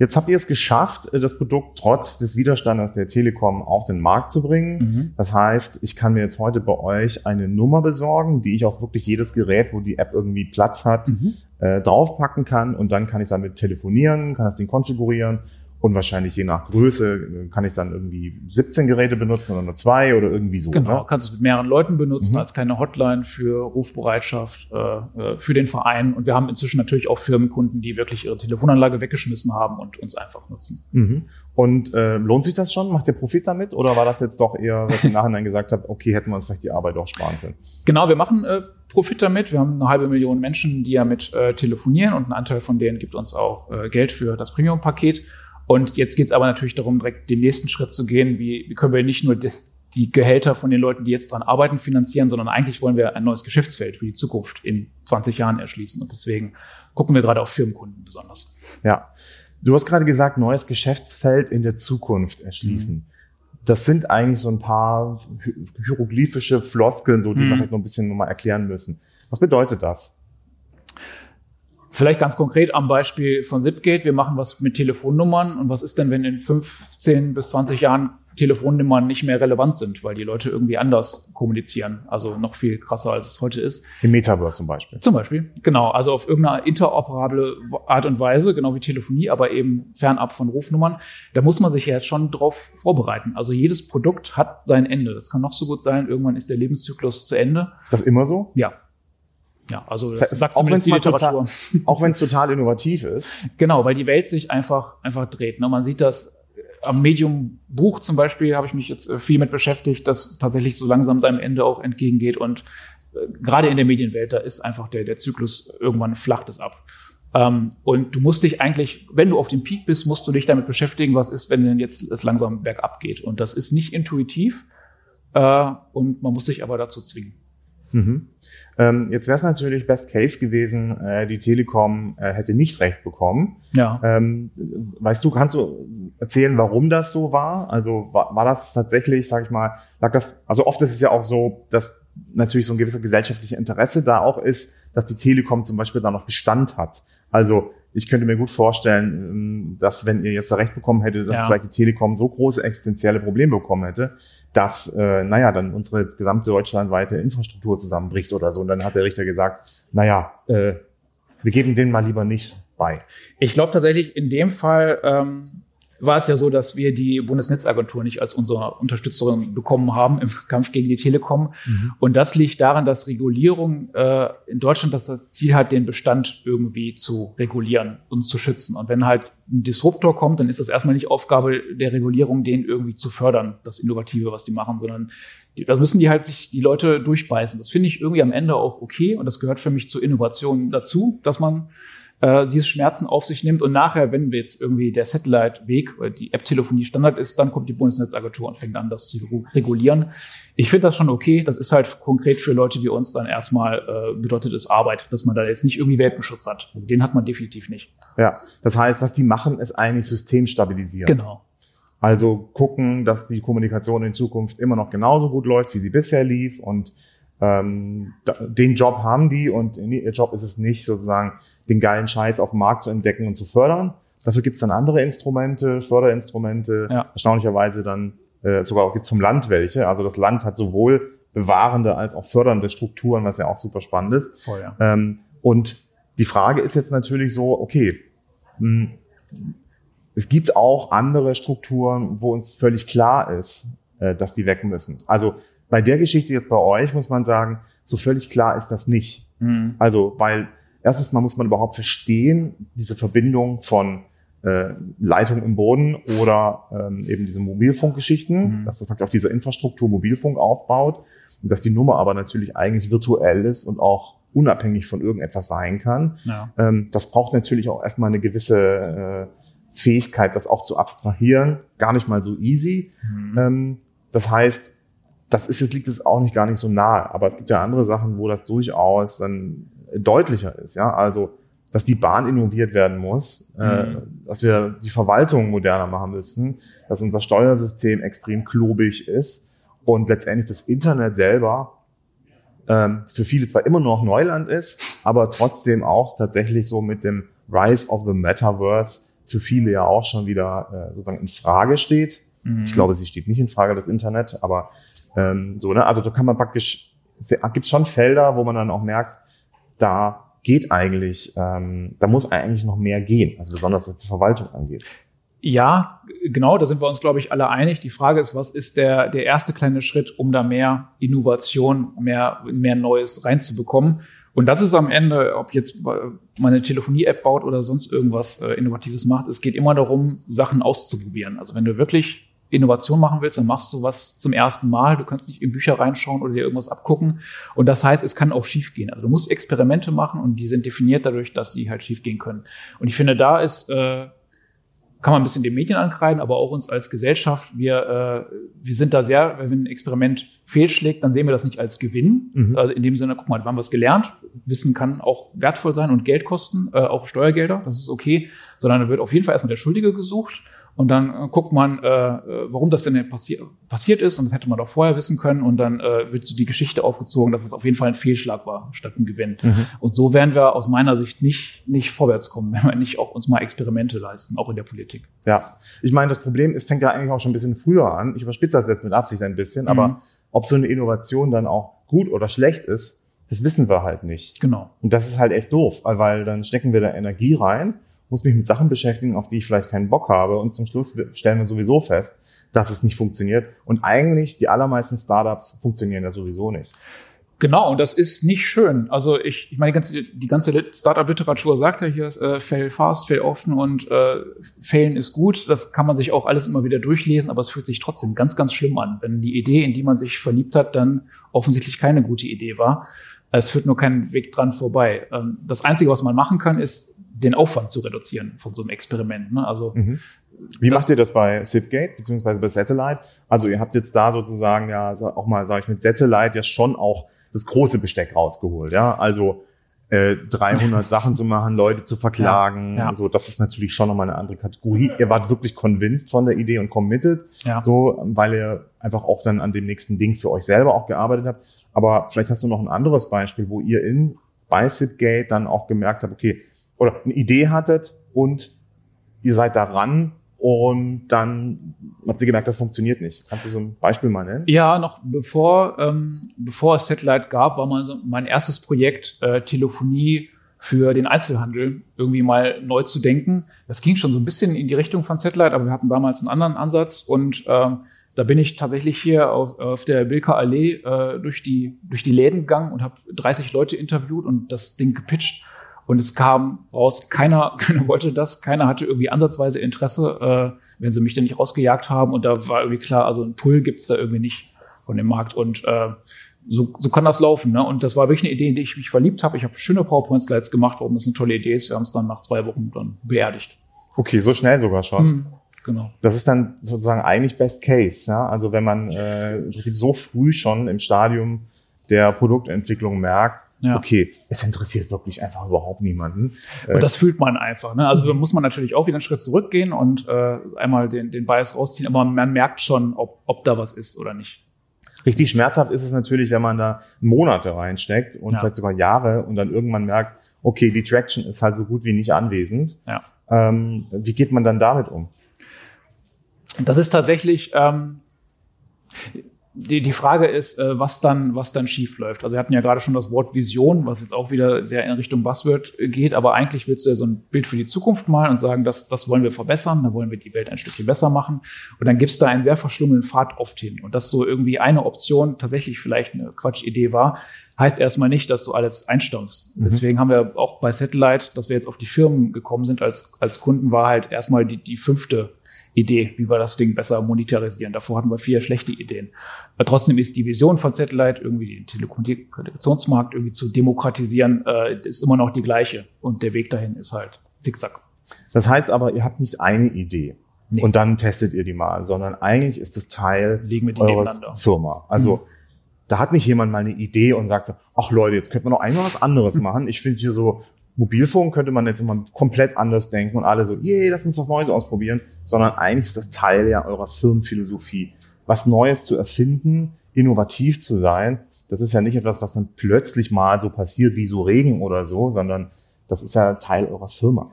Jetzt habt ihr es geschafft, das Produkt trotz des Widerstandes der Telekom auf den Markt zu bringen. Mhm. Das heißt, ich kann mir jetzt heute bei euch eine Nummer besorgen, die ich auf wirklich jedes Gerät, wo die App irgendwie Platz hat, mhm. äh, draufpacken kann und dann kann ich damit telefonieren, kann das Ding konfigurieren und wahrscheinlich je nach Größe äh, kann ich dann irgendwie 17 Geräte benutzen oder nur zwei oder irgendwie so. Genau, ne? kannst du es mit mehreren Leuten benutzen mhm. als kleine Hotline für Rufbereitschaft, äh, äh, für den Verein. Und wir haben inzwischen natürlich auch Firmenkunden, die wirklich ihre Telefonanlage weggeschmissen haben und uns einfach nutzen. Mhm. Und äh, lohnt sich das schon? Macht ihr Profit damit? Oder war das jetzt doch eher, was ihr im Nachhinein gesagt habt, okay, hätten wir uns vielleicht die Arbeit auch sparen können? Genau, wir machen äh, Profit damit. Wir haben eine halbe Million Menschen, die damit äh, telefonieren und ein Anteil von denen gibt uns auch Geld für das Premium-Paket. Und jetzt geht es aber natürlich darum, direkt den nächsten Schritt zu gehen. Wie, wie können wir nicht nur die, die Gehälter von den Leuten, die jetzt dran arbeiten, finanzieren, sondern eigentlich wollen wir ein neues Geschäftsfeld für die Zukunft in 20 Jahren erschließen. Und deswegen gucken wir gerade auf Firmenkunden besonders. Ja. Du hast gerade gesagt, neues Geschäftsfeld in der Zukunft erschließen. Mhm. Das sind eigentlich so ein paar hieroglyphische Floskeln, so die mhm. wir vielleicht noch ein bisschen nochmal erklären müssen. Was bedeutet das? Vielleicht ganz konkret am Beispiel von Zipgate. Wir machen was mit Telefonnummern. Und was ist denn, wenn in 15 bis 20 Jahren Telefonnummern nicht mehr relevant sind, weil die Leute irgendwie anders kommunizieren? Also noch viel krasser, als es heute ist. Im Metaverse zum Beispiel. Zum Beispiel, genau. Also auf irgendeine interoperable Art und Weise, genau wie Telefonie, aber eben fernab von Rufnummern. Da muss man sich ja jetzt schon drauf vorbereiten. Also jedes Produkt hat sein Ende. Das kann noch so gut sein. Irgendwann ist der Lebenszyklus zu Ende. Ist das immer so? Ja. Ja, also das, das sagt auch zumindest die Literatur. Total, auch wenn es total innovativ ist. Genau, weil die Welt sich einfach, einfach dreht. Ne? Man sieht das am Medium Buch zum Beispiel habe ich mich jetzt äh, viel mit beschäftigt, das tatsächlich so langsam seinem Ende auch entgegengeht. Und äh, gerade in der Medienwelt, da ist einfach der, der Zyklus irgendwann flacht es ab. Ähm, und du musst dich eigentlich, wenn du auf dem Peak bist, musst du dich damit beschäftigen, was ist, wenn denn jetzt es langsam bergab geht. Und das ist nicht intuitiv äh, und man muss sich aber dazu zwingen. Mhm. Ähm, jetzt wäre es natürlich Best Case gewesen, äh, die Telekom äh, hätte nicht recht bekommen. Ja. Ähm, weißt du, kannst du erzählen, warum das so war? Also war, war das tatsächlich, sag ich mal, lag das, also oft ist es ja auch so, dass natürlich so ein gewisser gesellschaftliches Interesse da auch ist, dass die Telekom zum Beispiel da noch Bestand hat. Also ich könnte mir gut vorstellen, ähm, dass wenn ihr jetzt da recht bekommen hättet, dass ja. vielleicht die Telekom so große existenzielle Probleme bekommen hätte, dass, äh, naja, dann unsere gesamte deutschlandweite Infrastruktur zusammenbricht oder so. Und dann hat der Richter gesagt, naja, äh, wir geben den mal lieber nicht bei. Ich glaube tatsächlich, in dem Fall ähm, war es ja so, dass wir die Bundesnetzagentur nicht als unsere Unterstützerin bekommen haben im Kampf gegen die Telekom. Mhm. Und das liegt daran, dass Regulierung äh, in Deutschland das Ziel hat, den Bestand irgendwie zu regulieren und zu schützen. Und wenn halt ein Disruptor kommt, dann ist das erstmal nicht Aufgabe der Regulierung, den irgendwie zu fördern, das Innovative, was die machen, sondern da müssen die halt sich die Leute durchbeißen. Das finde ich irgendwie am Ende auch okay und das gehört für mich zur Innovation dazu, dass man äh, diese Schmerzen auf sich nimmt. Und nachher, wenn jetzt irgendwie der Satellite-Weg oder die App-Telefonie Standard ist, dann kommt die Bundesnetzagentur und fängt an, das zu regulieren. Ich finde das schon okay. Das ist halt konkret für Leute wie uns dann erstmal äh, bedeutet es Arbeit, dass man da jetzt nicht irgendwie Welpenschutz hat. Den hat man definitiv nicht. Ja, das heißt, was die machen, ist eigentlich System stabilisieren. Genau. Also gucken, dass die Kommunikation in Zukunft immer noch genauso gut läuft, wie sie bisher lief und ähm, den Job haben die und ihr Job ist es nicht, sozusagen den geilen Scheiß auf dem Markt zu entdecken und zu fördern. Dafür gibt's dann andere Instrumente, Förderinstrumente, ja. erstaunlicherweise dann äh, sogar auch gibt's vom Land welche. Also das Land hat sowohl bewahrende als auch fördernde Strukturen, was ja auch super spannend ist. Oh ja. ähm, und die Frage ist jetzt natürlich so, okay, mh, hm, es gibt auch andere Strukturen, wo uns völlig klar ist, äh, dass die weg müssen. Also bei der Geschichte jetzt bei euch muss man sagen, so völlig klar ist das nicht. Mhm. Also, weil erstens mal muss man überhaupt verstehen, diese Verbindung von äh, Leitung im Boden oder ähm, eben diese Mobilfunkgeschichten, mhm. dass das praktisch auf dieser Infrastruktur Mobilfunk aufbaut und dass die Nummer aber natürlich eigentlich virtuell ist und auch unabhängig von irgendetwas sein kann. Ja. Ähm, das braucht natürlich auch erstmal eine gewisse äh, Fähigkeit, das auch zu abstrahieren. Gar nicht mal so easy. Mhm. Ähm, das heißt, das ist jetzt liegt es auch nicht gar nicht so nahe, aber es gibt ja andere Sachen, wo das durchaus dann deutlicher ist. Ja, also dass die Bahn innoviert werden muss, äh, mhm. dass wir die Verwaltung moderner machen müssen, dass unser Steuersystem extrem klobig ist und letztendlich das Internet selber ähm, für viele zwar immer noch Neuland ist, aber trotzdem auch tatsächlich so mit dem Rise of the Metaverse für viele ja auch schon wieder äh, sozusagen in Frage steht. Mhm. Ich glaube, sie steht nicht in Frage, das Internet, aber ähm, so, ne? Also da kann man praktisch, gibt schon Felder, wo man dann auch merkt, da geht eigentlich, ähm, da muss eigentlich noch mehr gehen, also besonders was die Verwaltung angeht. Ja, genau, da sind wir uns, glaube ich, alle einig. Die Frage ist, was ist der, der erste kleine Schritt, um da mehr Innovation, mehr, mehr Neues reinzubekommen? Und das ist am Ende, ob jetzt man eine Telefonie-App baut oder sonst irgendwas äh, Innovatives macht, es geht immer darum, Sachen auszuprobieren. Also wenn du wirklich Innovation machen willst, dann machst du was zum ersten Mal. Du kannst nicht in Bücher reinschauen oder dir irgendwas abgucken. Und das heißt, es kann auch schiefgehen. Also du musst Experimente machen und die sind definiert dadurch, dass sie halt schiefgehen können. Und ich finde, da ist, äh, kann man ein bisschen den Medien ankreiden, aber auch uns als Gesellschaft. Wir, äh, wir sind da sehr, wenn ein Experiment fehlschlägt, dann sehen wir das nicht als Gewinn. Mhm. Also in dem Sinne, guck mal, wir haben was gelernt. Wissen kann auch wertvoll sein und Geld kosten, äh, auch Steuergelder, das ist okay. Sondern da wird auf jeden Fall erstmal der Schuldige gesucht und dann äh, guckt man, äh, äh, warum das denn passi passiert ist. Und das hätte man doch vorher wissen können. Und dann äh, wird so die Geschichte aufgezogen, dass es auf jeden Fall ein Fehlschlag war, statt ein Gewinn. Mhm. Und so werden wir aus meiner Sicht nicht, nicht vorwärts kommen, wenn wir nicht auch uns mal Experimente leisten, auch in der Politik. Ja, ich meine, das Problem ist, fängt ja eigentlich auch schon ein bisschen früher an. Ich überspitze das jetzt mit Absicht ein bisschen, mhm. aber ob so eine Innovation dann auch gut oder schlecht ist, das wissen wir halt nicht. Genau. Und das ist halt echt doof, weil dann stecken wir da Energie rein muss mich mit Sachen beschäftigen, auf die ich vielleicht keinen Bock habe. Und zum Schluss stellen wir sowieso fest, dass es nicht funktioniert. Und eigentlich die allermeisten Startups funktionieren ja sowieso nicht. Genau, und das ist nicht schön. Also ich, ich meine, die ganze, die ganze Startup-Literatur sagt ja hier, äh, fail fast, fail often und äh, failen ist gut. Das kann man sich auch alles immer wieder durchlesen, aber es fühlt sich trotzdem ganz, ganz schlimm an, wenn die Idee, in die man sich verliebt hat, dann offensichtlich keine gute Idee war. Es führt nur keinen Weg dran vorbei. Ähm, das Einzige, was man machen kann, ist den Aufwand zu reduzieren von so einem Experiment. Ne? Also mhm. Wie macht ihr das bei Zipgate beziehungsweise bei Satellite? Also ihr habt jetzt da sozusagen ja auch mal, sage ich mit Satellite ja schon auch das große Besteck rausgeholt, ja. Also äh, 300 Sachen zu machen, Leute zu verklagen, ja, ja. so das ist natürlich schon nochmal eine andere Kategorie. Ihr wart wirklich convinced von der Idee und committed, ja. so weil ihr einfach auch dann an dem nächsten Ding für euch selber auch gearbeitet habt. Aber vielleicht hast du noch ein anderes Beispiel, wo ihr in bei Zipgate dann auch gemerkt habt, okay, oder eine Idee hattet und ihr seid daran und dann habt ihr gemerkt, das funktioniert nicht. Kannst du so ein Beispiel mal nennen? Ja, noch bevor, ähm, bevor es Satellite gab, war mein, mein erstes Projekt äh, Telefonie für den Einzelhandel irgendwie mal neu zu denken. Das ging schon so ein bisschen in die Richtung von Satellite, aber wir hatten damals einen anderen Ansatz und ähm, da bin ich tatsächlich hier auf, auf der Bilker Allee äh, durch, die, durch die Läden gegangen und habe 30 Leute interviewt und das Ding gepitcht. Und es kam raus, keiner, keiner wollte das, keiner hatte irgendwie ansatzweise Interesse, äh, wenn sie mich denn nicht rausgejagt haben. Und da war irgendwie klar, also ein Pull gibt's da irgendwie nicht von dem Markt. Und äh, so, so kann das laufen. Ne? Und das war wirklich eine Idee, in die ich mich verliebt habe. Ich habe schöne PowerPoint-Slides gemacht, warum das eine tolle Idee ist. Wir haben es dann nach zwei Wochen dann beerdigt. Okay, so schnell sogar schon. Mhm, genau. Das ist dann sozusagen eigentlich Best Case. Ja? Also wenn man äh, im Prinzip so früh schon im Stadium der Produktentwicklung merkt, ja. okay, es interessiert wirklich einfach überhaupt niemanden. Und äh, das fühlt man einfach. Ne? Also da muss man natürlich auch wieder einen Schritt zurückgehen und äh, einmal den, den Bias rausziehen, aber man merkt schon, ob, ob da was ist oder nicht. Richtig schmerzhaft ist es natürlich, wenn man da Monate reinsteckt und ja. vielleicht sogar Jahre und dann irgendwann merkt, okay, die Traction ist halt so gut wie nicht anwesend. Ja. Ähm, wie geht man dann damit um? Das ist tatsächlich, ähm, die, die Frage ist, äh, was dann, was dann schief läuft. Also wir hatten ja gerade schon das Wort Vision, was jetzt auch wieder sehr in Richtung Buzzword geht, aber eigentlich willst du ja so ein Bild für die Zukunft malen und sagen, das, das wollen wir verbessern, da wollen wir die Welt ein Stückchen besser machen. Und dann gibt's da einen sehr verschlungenen Pfad oft hin. Und dass so irgendwie eine Option tatsächlich vielleicht eine Quatschidee war, heißt erstmal nicht, dass du alles einstampfst. Mhm. Deswegen haben wir auch bei Satellite, dass wir jetzt auf die Firmen gekommen sind als, als Kunden, war halt erstmal die, die fünfte Idee, wie wir das Ding besser monetarisieren. Davor hatten wir vier schlechte Ideen. Aber trotzdem ist die Vision von Satellite, irgendwie den Telekommunikationsmarkt irgendwie zu demokratisieren, äh, ist immer noch die gleiche. Und der Weg dahin ist halt zickzack. Das heißt aber, ihr habt nicht eine Idee. Nee. Und dann testet ihr die mal, sondern eigentlich ist es Teil eurer Firma. Also mhm. da hat nicht jemand mal eine Idee und sagt so, ach Leute, jetzt könnten wir noch einmal was anderes machen. Ich finde hier so Mobilfunk könnte man jetzt immer komplett anders denken und alle so, yay, lass uns was Neues ausprobieren, sondern eigentlich ist das Teil ja eurer Firmenphilosophie, was Neues zu erfinden, innovativ zu sein. Das ist ja nicht etwas, was dann plötzlich mal so passiert wie so Regen oder so, sondern das ist ja Teil eurer Firma.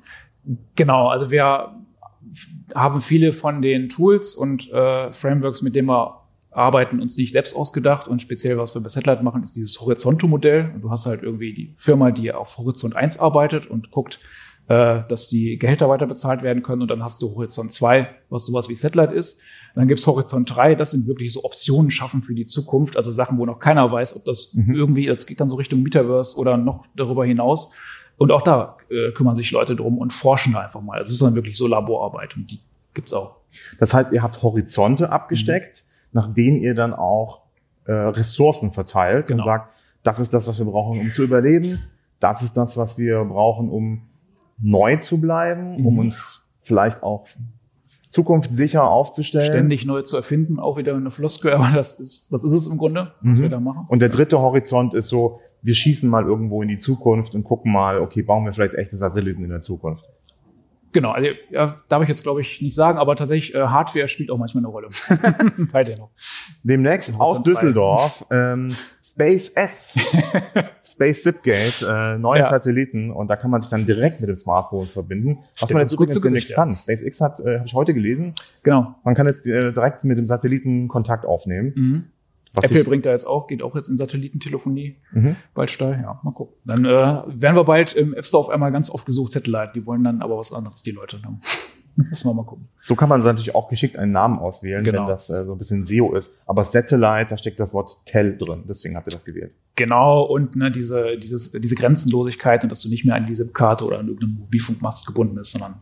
Genau, also wir haben viele von den Tools und äh, Frameworks, mit denen wir arbeiten, uns nicht selbst ausgedacht und speziell was wir bei Satellite machen, ist dieses Horizonto-Modell. Du hast halt irgendwie die Firma, die auf Horizont 1 arbeitet und guckt, äh, dass die Gehälter weiter bezahlt werden können und dann hast du Horizont 2, was sowas wie Satellite ist. dann gibt's Horizont 3, das sind wirklich so Optionen schaffen für die Zukunft, also Sachen, wo noch keiner weiß, ob das mhm. irgendwie, das geht dann so Richtung Metaverse oder noch darüber hinaus. Und auch da äh, kümmern sich Leute drum und forschen da einfach mal. Es ist dann wirklich so Laborarbeit und die gibt's auch. Das heißt, ihr habt Horizonte abgesteckt, mhm. Nach denen ihr dann auch äh, Ressourcen verteilt genau. und sagt, das ist das, was wir brauchen, um zu überleben. Das ist das, was wir brauchen, um neu zu bleiben, mhm. um uns vielleicht auch zukunftssicher aufzustellen. Ständig neu zu erfinden, auch wieder eine Floskel, aber das ist, das ist es im Grunde, was mhm. wir da machen. Und der dritte Horizont ist so, wir schießen mal irgendwo in die Zukunft und gucken mal, okay, bauen wir vielleicht echte Satelliten in der Zukunft. Genau, also ja, darf ich jetzt glaube ich nicht sagen, aber tatsächlich äh, Hardware spielt auch manchmal eine Rolle. Weiter noch. Demnächst aus Düsseldorf ähm, Space S, Space Zipgate, äh, neue ja. Satelliten und da kann man sich dann direkt mit dem Smartphone verbinden. Was man jetzt übrigens demnächst kann. SpaceX hat, äh, habe ich heute gelesen. Genau. Man kann jetzt äh, direkt mit dem Satelliten Kontakt aufnehmen. Mhm. Was Apple bringt da jetzt auch, geht auch jetzt in Satellitentelefonie mhm. bald steil. Ja, mal gucken. Dann äh, werden wir bald im App Store auf einmal ganz oft gesucht Satellite. Die wollen dann aber was anderes, die Leute. Dann. Müssen wir mal gucken. So kann man natürlich auch geschickt einen Namen auswählen, genau. wenn das äh, so ein bisschen SEO ist. Aber Satellite, da steckt das Wort Tell drin. Deswegen habt ihr das gewählt. Genau. Und ne, diese, dieses, diese Grenzenlosigkeit und dass du nicht mehr an diese Karte oder an irgendeinem Mobilfunkmast gebunden bist, sondern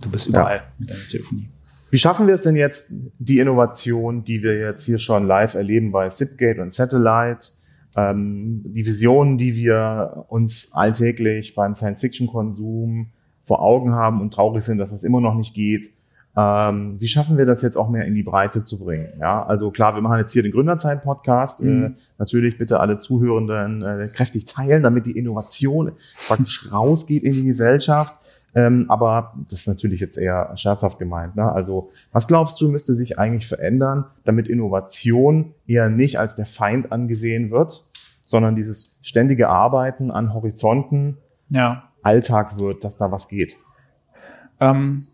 du bist überall ja. mit deiner Telefonie. Wie schaffen wir es denn jetzt, die Innovation, die wir jetzt hier schon live erleben bei Zipgate und Satellite, ähm, die Visionen, die wir uns alltäglich beim Science-Fiction-Konsum vor Augen haben und traurig sind, dass das immer noch nicht geht, ähm, wie schaffen wir das jetzt auch mehr in die Breite zu bringen? Ja, also klar, wir machen jetzt hier den Gründerzeit-Podcast. Mhm. Äh, natürlich bitte alle Zuhörenden äh, kräftig teilen, damit die Innovation praktisch rausgeht in die Gesellschaft. Ähm, aber das ist natürlich jetzt eher scherzhaft gemeint. Ne? Also was glaubst du, müsste sich eigentlich verändern, damit Innovation eher nicht als der Feind angesehen wird, sondern dieses ständige Arbeiten an Horizonten ja. Alltag wird, dass da was geht? Ähm,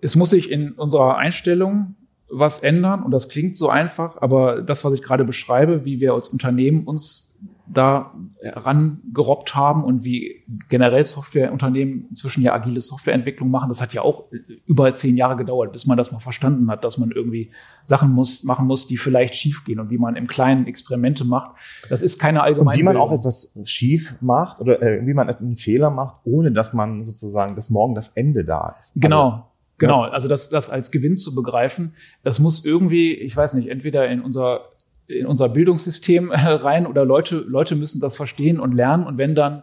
es muss sich in unserer Einstellung was ändern und das klingt so einfach, aber das, was ich gerade beschreibe, wie wir als Unternehmen uns da herangerobbt haben und wie generell Softwareunternehmen inzwischen ja agile Softwareentwicklung machen, das hat ja auch über zehn Jahre gedauert, bis man das mal verstanden hat, dass man irgendwie Sachen muss, machen muss, die vielleicht schief gehen und wie man im Kleinen Experimente macht. Das ist keine allgemeine. Und wie man auch etwas schief macht oder äh, wie man einen Fehler macht, ohne dass man sozusagen, dass morgen das Ende da ist. Genau. Also, Genau, also das, das als Gewinn zu begreifen, das muss irgendwie, ich weiß nicht, entweder in unser in unser Bildungssystem äh, rein oder Leute, Leute müssen das verstehen und lernen und wenn dann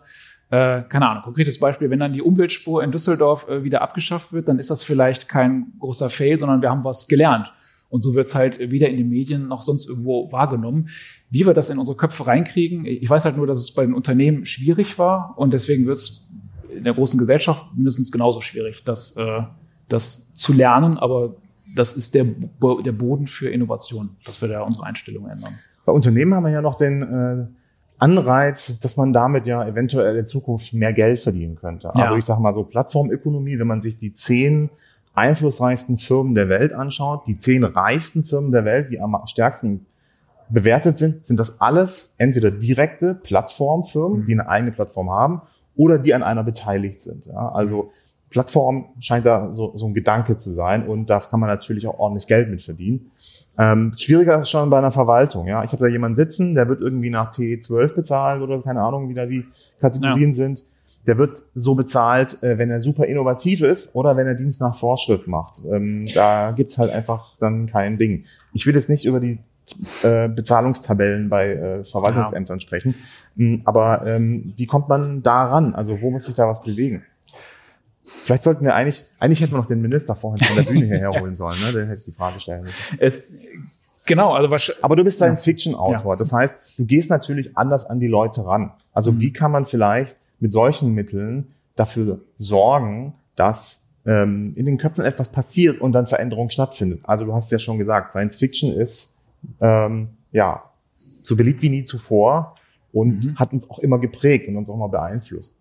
äh, keine Ahnung, konkretes Beispiel, wenn dann die Umweltspur in Düsseldorf äh, wieder abgeschafft wird, dann ist das vielleicht kein großer Fail, sondern wir haben was gelernt. Und so wird es halt weder in den Medien noch sonst irgendwo wahrgenommen. Wie wir das in unsere Köpfe reinkriegen, ich weiß halt nur, dass es bei den Unternehmen schwierig war und deswegen wird es in der großen Gesellschaft mindestens genauso schwierig, das, äh, das zu lernen, aber das ist der, der Boden für Innovation, dass wir da unsere Einstellung ändern. Bei Unternehmen haben wir ja noch den äh, Anreiz, dass man damit ja eventuell in Zukunft mehr Geld verdienen könnte. Ja. Also ich sage mal so Plattformökonomie, wenn man sich die zehn einflussreichsten Firmen der Welt anschaut, die zehn reichsten Firmen der Welt, die am stärksten bewertet sind, sind das alles entweder direkte Plattformfirmen, mhm. die eine eigene Plattform haben, oder die an einer beteiligt sind. Ja, also Plattform scheint da so, so ein Gedanke zu sein und da kann man natürlich auch ordentlich Geld mit verdienen. Ähm, schwieriger ist schon bei einer Verwaltung. Ja, ich habe da jemanden sitzen, der wird irgendwie nach T12 bezahlt oder keine Ahnung, wie da die Kategorien ja. sind. Der wird so bezahlt, äh, wenn er super innovativ ist oder wenn er Dienst nach Vorschrift macht. Ähm, da gibt's halt einfach dann kein Ding. Ich will jetzt nicht über die äh, Bezahlungstabellen bei äh, Verwaltungsämtern ja. sprechen, hm, aber ähm, wie kommt man da ran? Also wo muss sich da was bewegen? Vielleicht sollten wir eigentlich, eigentlich hätten wir noch den Minister vorhin von der Bühne hierher holen sollen, ne? Dann hätte ich die Frage stellen müssen. Es, genau, also was. Aber du bist Science-Fiction-Autor. Ja. Das heißt, du gehst natürlich anders an die Leute ran. Also mhm. wie kann man vielleicht mit solchen Mitteln dafür sorgen, dass ähm, in den Köpfen etwas passiert und dann Veränderung stattfindet. Also du hast ja schon gesagt, Science Fiction ist ähm, ja so beliebt wie nie zuvor und mhm. hat uns auch immer geprägt und uns auch mal beeinflusst.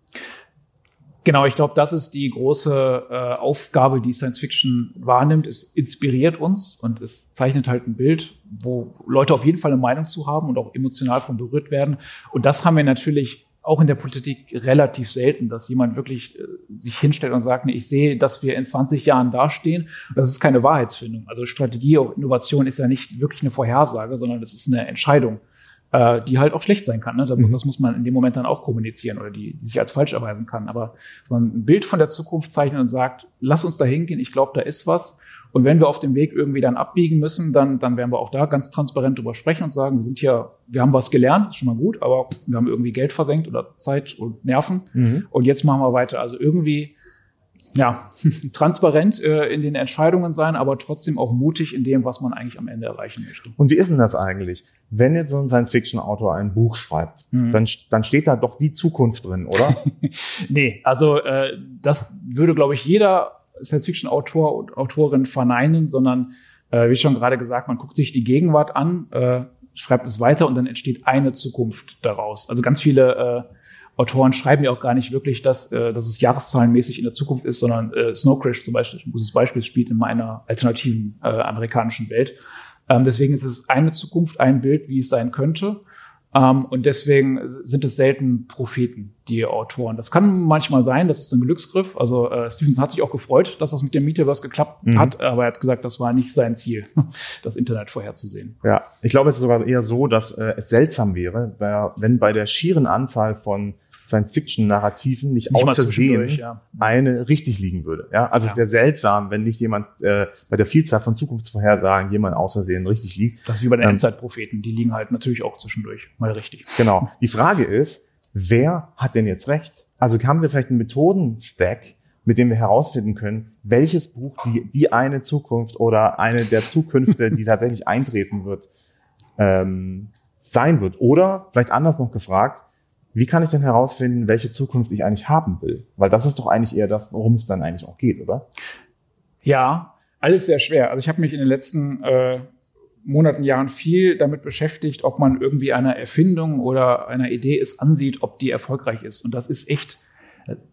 Genau, ich glaube, das ist die große äh, Aufgabe, die Science Fiction wahrnimmt. Es inspiriert uns und es zeichnet halt ein Bild, wo Leute auf jeden Fall eine Meinung zu haben und auch emotional von berührt werden. Und das haben wir natürlich auch in der Politik relativ selten, dass jemand wirklich äh, sich hinstellt und sagt, nee, ich sehe, dass wir in 20 Jahren dastehen. Das ist keine Wahrheitsfindung. Also Strategie, Innovation ist ja nicht wirklich eine Vorhersage, sondern das ist eine Entscheidung äh, die halt auch schlecht sein kann. Ne? Das, mhm. das, muss man in dem Moment dann auch kommunizieren oder die, die sich als falsch erweisen kann. Aber man ein Bild von der Zukunft zeichnet und sagt, lass uns da hingehen, ich glaube, da ist was. Und wenn wir auf dem Weg irgendwie dann abbiegen müssen, dann, dann werden wir auch da ganz transparent drüber sprechen und sagen, wir sind hier, wir haben was gelernt, ist schon mal gut, aber wir haben irgendwie Geld versenkt oder Zeit und Nerven. Mhm. Und jetzt machen wir weiter. Also irgendwie ja, transparent äh, in den Entscheidungen sein, aber trotzdem auch mutig in dem, was man eigentlich am Ende erreichen möchte. Und wie ist denn das eigentlich? Wenn jetzt so ein Science-Fiction-Autor ein Buch schreibt, mhm. dann, dann steht da doch die Zukunft drin, oder? nee, also äh, das würde, glaube ich, jeder Science-Fiction-Autor und Autorin verneinen, sondern äh, wie schon gerade gesagt, man guckt sich die Gegenwart an, äh, schreibt es weiter und dann entsteht eine Zukunft daraus. Also ganz viele äh, Autoren schreiben ja auch gar nicht wirklich, dass, äh, dass es jahreszahlenmäßig in der Zukunft ist, sondern äh, Snow Crash zum Beispiel, ein gutes Beispiel, spielt in meiner alternativen äh, amerikanischen Welt. Ähm, deswegen ist es eine Zukunft, ein Bild, wie es sein könnte. Um, ähm, und deswegen sind es selten Propheten, die Autoren. Das kann manchmal sein, das ist ein Glücksgriff. Also äh, Stevenson hat sich auch gefreut, dass das mit dem Metaverse geklappt mhm. hat, aber er hat gesagt, das war nicht sein Ziel, das Internet vorherzusehen. Ja, ich glaube, es ist sogar eher so, dass äh, es seltsam wäre, wenn bei der schieren Anzahl von Science-Fiction-Narrativen nicht, nicht aus Versehen ja. eine richtig liegen würde. Ja, also ja. es wäre seltsam, wenn nicht jemand äh, bei der Vielzahl von Zukunftsvorhersagen jemand aus Versehen richtig liegt. Das ist wie bei den ähm, Endzeitpropheten, die liegen halt natürlich auch zwischendurch mal richtig. Genau. Die Frage ist, wer hat denn jetzt recht? Also haben wir vielleicht einen Methoden-Stack, mit dem wir herausfinden können, welches Buch die, die eine Zukunft oder eine der Zukünfte, die tatsächlich eintreten wird, ähm, sein wird. Oder vielleicht anders noch gefragt, wie kann ich denn herausfinden, welche Zukunft ich eigentlich haben will? Weil das ist doch eigentlich eher das, worum es dann eigentlich auch geht, oder? Ja, alles sehr schwer. Also ich habe mich in den letzten äh, Monaten, Jahren viel damit beschäftigt, ob man irgendwie einer Erfindung oder einer Idee es ansieht, ob die erfolgreich ist. Und das ist echt,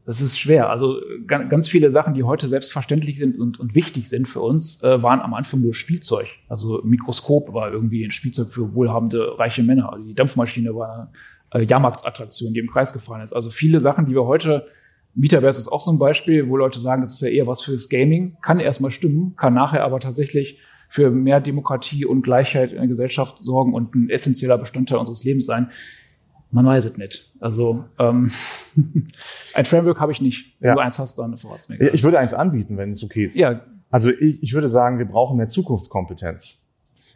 das ist schwer. Also ganz viele Sachen, die heute selbstverständlich sind und, und wichtig sind für uns, äh, waren am Anfang nur Spielzeug. Also Mikroskop war irgendwie ein Spielzeug für wohlhabende, reiche Männer. Die Dampfmaschine war äh, Jahrmarktsattraktion, die im Kreis gefallen ist. Also viele Sachen, die wir heute, Metaverse ist auch so ein Beispiel, wo Leute sagen, das ist ja eher was fürs Gaming, kann erstmal stimmen, kann nachher aber tatsächlich für mehr Demokratie und Gleichheit in der Gesellschaft sorgen und ein essentieller Bestandteil unseres Lebens sein. Man weiß es nicht. Also ähm, ein Framework habe ich nicht. Wenn ja. du eins hast, dann verrat's mir. Ich würde eins anbieten, wenn es okay ist. Ja. Also ich, ich würde sagen, wir brauchen mehr Zukunftskompetenz.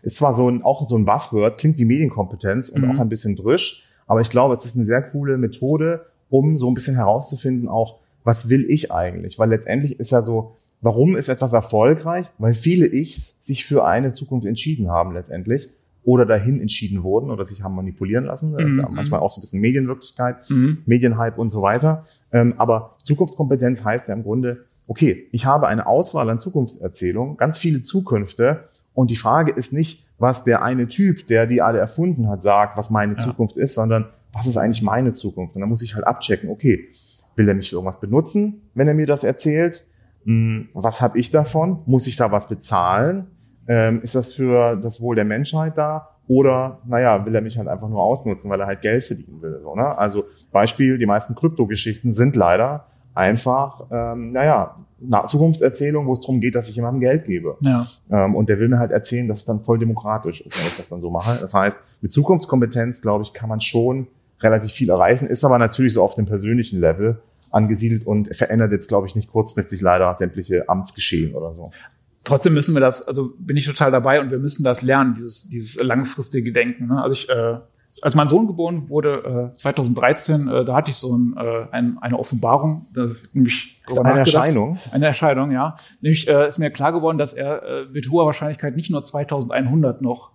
Ist zwar so ein, auch so ein Buzzword, klingt wie Medienkompetenz und mhm. auch ein bisschen drisch, aber ich glaube, es ist eine sehr coole Methode, um so ein bisschen herauszufinden, auch, was will ich eigentlich? Weil letztendlich ist ja so, warum ist etwas erfolgreich? Weil viele Ichs sich für eine Zukunft entschieden haben letztendlich oder dahin entschieden wurden oder sich haben manipulieren lassen. Das ist ja mhm. manchmal auch so ein bisschen Medienwirklichkeit, mhm. Medienhype und so weiter. Ähm, aber Zukunftskompetenz heißt ja im Grunde, okay, ich habe eine Auswahl an Zukunftserzählungen, ganz viele Zukünfte und die Frage ist nicht, was der eine Typ, der die alle erfunden hat, sagt, was meine ja. Zukunft ist, sondern was ist eigentlich meine Zukunft? Und dann muss ich halt abchecken, okay, will er mich für irgendwas benutzen, wenn er mir das erzählt? Hm, was habe ich davon? Muss ich da was bezahlen? Ähm, ist das für das Wohl der Menschheit da? Oder, naja, will er mich halt einfach nur ausnutzen, weil er halt Geld verdienen will. So, ne? Also Beispiel, die meisten Kryptogeschichten sind leider einfach, ähm, naja, Zukunftserzählung, wo es darum geht, dass ich jemandem Geld gebe. Ja. Ähm, und der will mir halt erzählen, dass es dann voll demokratisch ist, wenn ich das dann so mache. Das heißt, mit Zukunftskompetenz, glaube ich, kann man schon relativ viel erreichen, ist aber natürlich so auf dem persönlichen Level angesiedelt und verändert jetzt, glaube ich, nicht kurzfristig leider sämtliche Amtsgeschehen oder so. Trotzdem müssen wir das, also bin ich total dabei und wir müssen das lernen, dieses, dieses langfristige Denken. Ne? Also ich äh, als mein Sohn geboren wurde, äh, 2013, äh, da hatte ich so ein, äh, ein, eine Offenbarung. Da, nämlich eine Erscheinung? Eine Erscheinung, ja. Nämlich äh, ist mir klar geworden, dass er äh, mit hoher Wahrscheinlichkeit nicht nur 2100 noch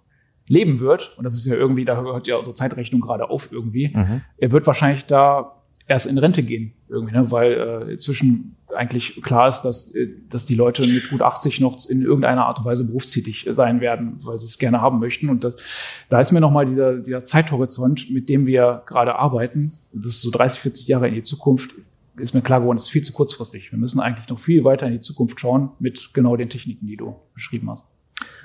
leben wird. Und das ist ja irgendwie, da hört ja unsere Zeitrechnung gerade auf irgendwie. Mhm. Er wird wahrscheinlich da erst in Rente gehen, irgendwie, ne? weil äh, inzwischen eigentlich klar ist, dass, äh, dass die Leute mit gut 80 noch in irgendeiner Art und Weise berufstätig sein werden, weil sie es gerne haben möchten. Und das, da ist mir nochmal dieser, dieser Zeithorizont, mit dem wir gerade arbeiten, das ist so 30, 40 Jahre in die Zukunft, ist mir klar geworden, das ist viel zu kurzfristig. Wir müssen eigentlich noch viel weiter in die Zukunft schauen mit genau den Techniken, die du beschrieben hast.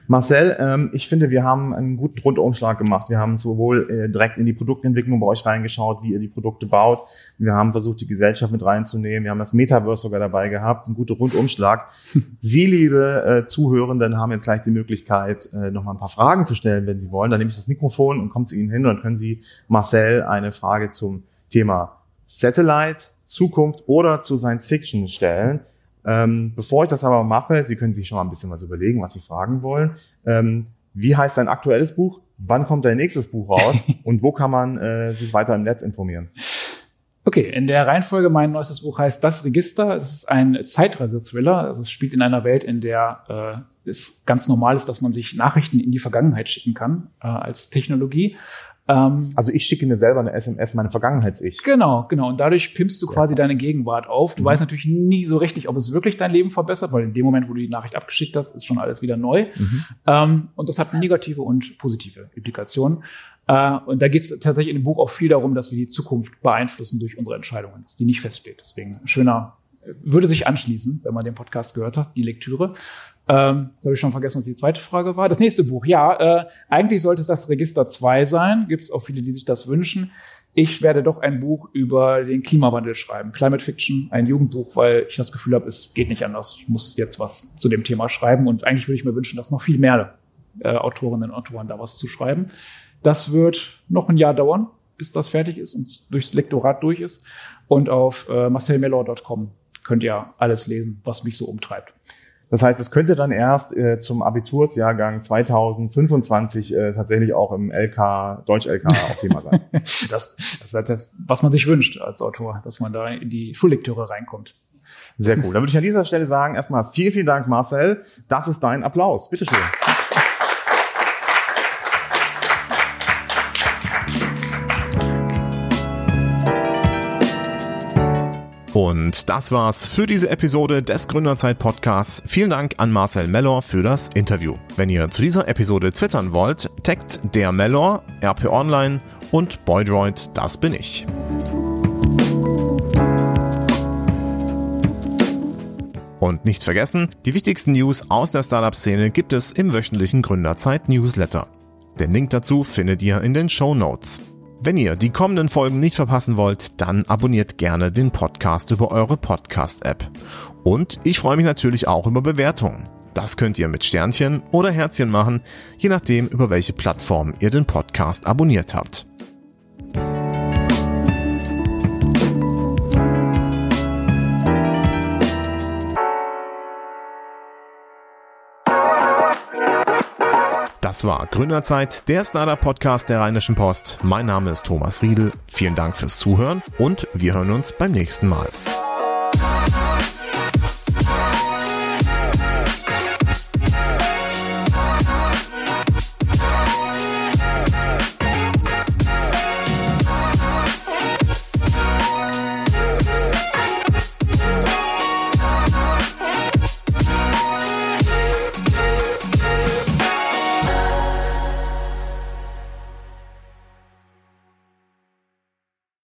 Marcel, ähm, ich finde, wir haben einen guten Rundumschlag gemacht. Wir haben sowohl äh, direkt in die Produktentwicklung bei euch reingeschaut, wie ihr die Produkte baut. Wir haben versucht, die Gesellschaft mit reinzunehmen. Wir haben das Metaverse sogar dabei gehabt. Ein guter Rundumschlag. Sie, liebe äh, Zuhörenden, haben jetzt gleich die Möglichkeit, äh, noch mal ein paar Fragen zu stellen, wenn Sie wollen. Dann nehme ich das Mikrofon und komme zu Ihnen hin und dann können Sie Marcel eine Frage zum Thema Satellite, Zukunft oder zu Science Fiction stellen. Ähm, bevor ich das aber mache, Sie können sich schon mal ein bisschen was überlegen, was Sie fragen wollen. Ähm, wie heißt dein aktuelles Buch? Wann kommt dein nächstes Buch raus? Und wo kann man äh, sich weiter im Netz informieren? Okay, in der Reihenfolge mein neuestes Buch heißt Das Register. Es ist ein Zeitreise-Thriller. Also es spielt in einer Welt, in der äh, es ganz normal ist, dass man sich Nachrichten in die Vergangenheit schicken kann äh, als Technologie. Ähm, also ich schicke mir selber eine SMS, meine Vergangenheits-Ich. Genau, genau. Und dadurch pimpst du Sehr quasi krass. deine Gegenwart auf. Du mhm. weißt natürlich nie so richtig, ob es wirklich dein Leben verbessert, weil in dem Moment, wo du die Nachricht abgeschickt hast, ist schon alles wieder neu. Mhm. Ähm, und das hat negative und positive Implikationen. Äh, und da geht es tatsächlich in dem Buch auch viel darum, dass wir die Zukunft beeinflussen durch unsere Entscheidungen, dass die nicht feststeht. Deswegen schöner, würde sich anschließen, wenn man den Podcast gehört hat, die Lektüre. Ähm, jetzt habe ich schon vergessen, was die zweite Frage war. Das nächste Buch, ja, äh, eigentlich sollte es das Register 2 sein. Gibt es auch viele, die sich das wünschen. Ich werde doch ein Buch über den Klimawandel schreiben. Climate Fiction, ein Jugendbuch, weil ich das Gefühl habe, es geht nicht anders. Ich muss jetzt was zu dem Thema schreiben. Und eigentlich würde ich mir wünschen, dass noch viel mehr äh, Autorinnen und Autoren da was zu schreiben. Das wird noch ein Jahr dauern, bis das fertig ist und durchs Lektorat durch ist. Und auf äh, marcelmellor.com könnt ihr alles lesen, was mich so umtreibt. Das heißt, es könnte dann erst äh, zum Abitursjahrgang 2025 äh, tatsächlich auch im LK, Deutsch-LK auch Thema sein. das, das ist halt das, was man sich wünscht als Autor, dass man da in die Schullektüre reinkommt. Sehr cool. Dann würde ich an dieser Stelle sagen, erstmal vielen, vielen Dank, Marcel. Das ist dein Applaus. Bitteschön. Und das war's für diese Episode des Gründerzeit Podcasts. Vielen Dank an Marcel Mellor für das Interview. Wenn ihr zu dieser Episode twittern wollt, taggt der Mellor, RP Online und Boydroid, das bin ich. Und nicht vergessen, die wichtigsten News aus der Startup-Szene gibt es im wöchentlichen Gründerzeit-Newsletter. Den Link dazu findet ihr in den Show Notes. Wenn ihr die kommenden Folgen nicht verpassen wollt, dann abonniert gerne den Podcast über eure Podcast-App. Und ich freue mich natürlich auch über Bewertungen. Das könnt ihr mit Sternchen oder Herzchen machen, je nachdem, über welche Plattform ihr den Podcast abonniert habt. Das war Gründerzeit, der Startup-Podcast der Rheinischen Post. Mein Name ist Thomas Riedel. Vielen Dank fürs Zuhören und wir hören uns beim nächsten Mal.